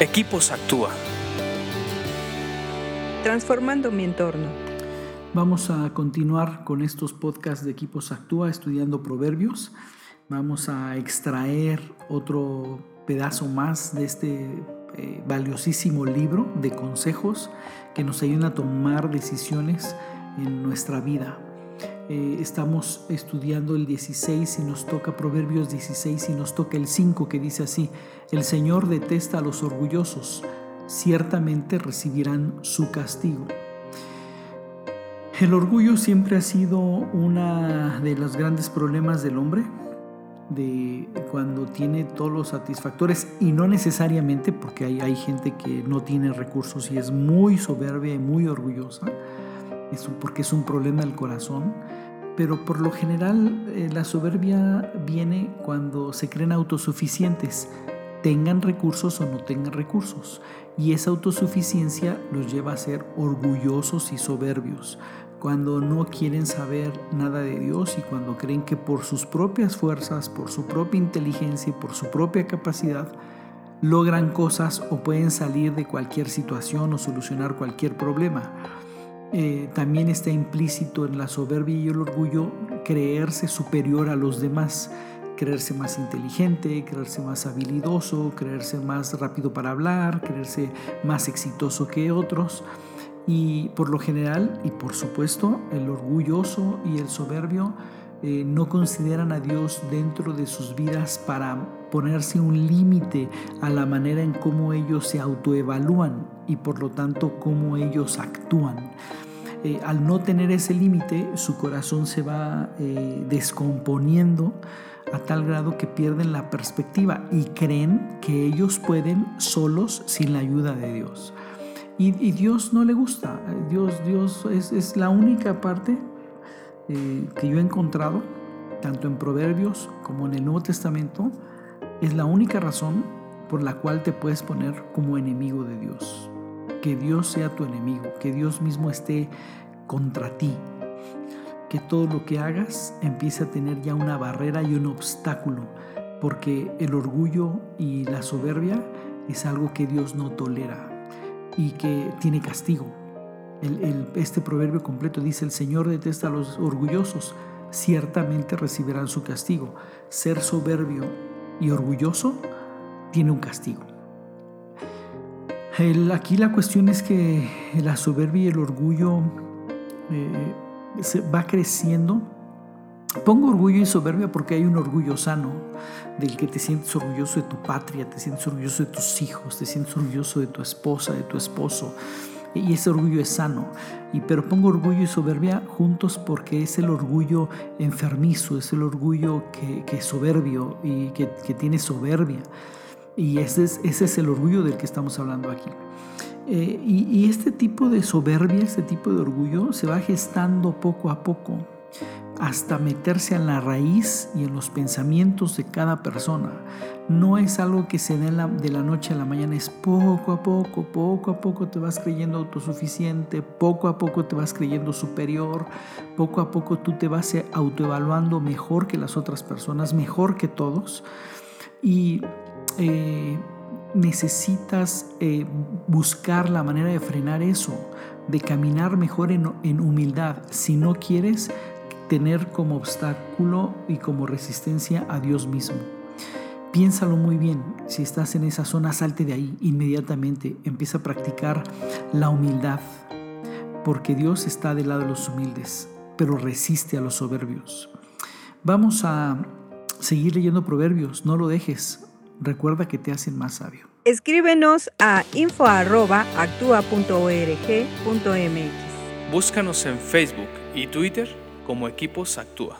Equipos Actúa. Transformando mi entorno. Vamos a continuar con estos podcasts de Equipos Actúa estudiando proverbios. Vamos a extraer otro pedazo más de este eh, valiosísimo libro de consejos que nos ayudan a tomar decisiones en nuestra vida. Eh, estamos estudiando el 16 y nos toca Proverbios 16 y nos toca el 5 que dice así, el Señor detesta a los orgullosos, ciertamente recibirán su castigo. El orgullo siempre ha sido uno de los grandes problemas del hombre, de cuando tiene todos los satisfactores y no necesariamente porque hay, hay gente que no tiene recursos y es muy soberbia y muy orgullosa, porque es un problema del corazón, pero por lo general eh, la soberbia viene cuando se creen autosuficientes, tengan recursos o no tengan recursos, y esa autosuficiencia los lleva a ser orgullosos y soberbios, cuando no quieren saber nada de Dios y cuando creen que por sus propias fuerzas, por su propia inteligencia y por su propia capacidad, logran cosas o pueden salir de cualquier situación o solucionar cualquier problema. Eh, también está implícito en la soberbia y el orgullo creerse superior a los demás, creerse más inteligente, creerse más habilidoso, creerse más rápido para hablar, creerse más exitoso que otros. Y por lo general, y por supuesto, el orgulloso y el soberbio eh, no consideran a Dios dentro de sus vidas para ponerse un límite a la manera en cómo ellos se autoevalúan y por lo tanto cómo ellos actúan. Eh, al no tener ese límite, su corazón se va eh, descomponiendo a tal grado que pierden la perspectiva y creen que ellos pueden solos sin la ayuda de Dios. Y, Dios no le gusta. Dios, Dios es, la única parte eh, que yo he encontrado, tanto en Proverbios como en el Nuevo Testamento, es la única razón por la cual te puedes poner como enemigo de Dios que Dios sea tu enemigo, que Dios mismo esté contra ti, que todo lo que hagas empiece a tener ya una barrera y un obstáculo, porque el orgullo y la soberbia es algo que Dios no tolera y que tiene castigo. Este proverbio completo dice, el Señor detesta a los orgullosos, ciertamente recibirán su castigo. Ser soberbio y orgulloso tiene un castigo aquí la cuestión es que la soberbia y el orgullo eh, se va creciendo. Pongo orgullo y soberbia porque hay un orgullo sano, del que te sientes orgulloso de tu patria, te sientes orgulloso de tus hijos, te sientes orgulloso de tu esposa, de tu esposo. Y ese orgullo es sano. Y, pero pongo orgullo y soberbia juntos porque es el orgullo enfermizo, es el orgullo que, es soberbio y que, que tiene soberbia. Y ese es, ese es el orgullo del que estamos hablando aquí. Eh, y, este tipo de soberbia, este tipo de orgullo se va gestando poco a poco hasta meterse en la raíz y en los pensamientos de cada persona. No es algo que se dé de la noche a la mañana, es poco a poco, poco a poco te vas creyendo autosuficiente, poco a poco te vas creyendo superior, poco a poco tú te vas autoevaluando mejor que las otras personas, mejor que todos. Y eh, necesitas eh, buscar la manera de frenar eso, de caminar mejor en, en humildad, si no quieres tener como obstáculo y como resistencia a Dios mismo. Piénsalo muy bien, si estás en esa zona, salte de ahí inmediatamente, empieza a practicar la humildad, porque Dios está del lado de los humildes, pero resiste a los soberbios. Vamos a seguir leyendo proverbios, no lo dejes, recuerda que te hacen más sabio. Escríbenos a info.actua.org.mx. Búscanos en Facebook y Twitter como Equipos Actúa.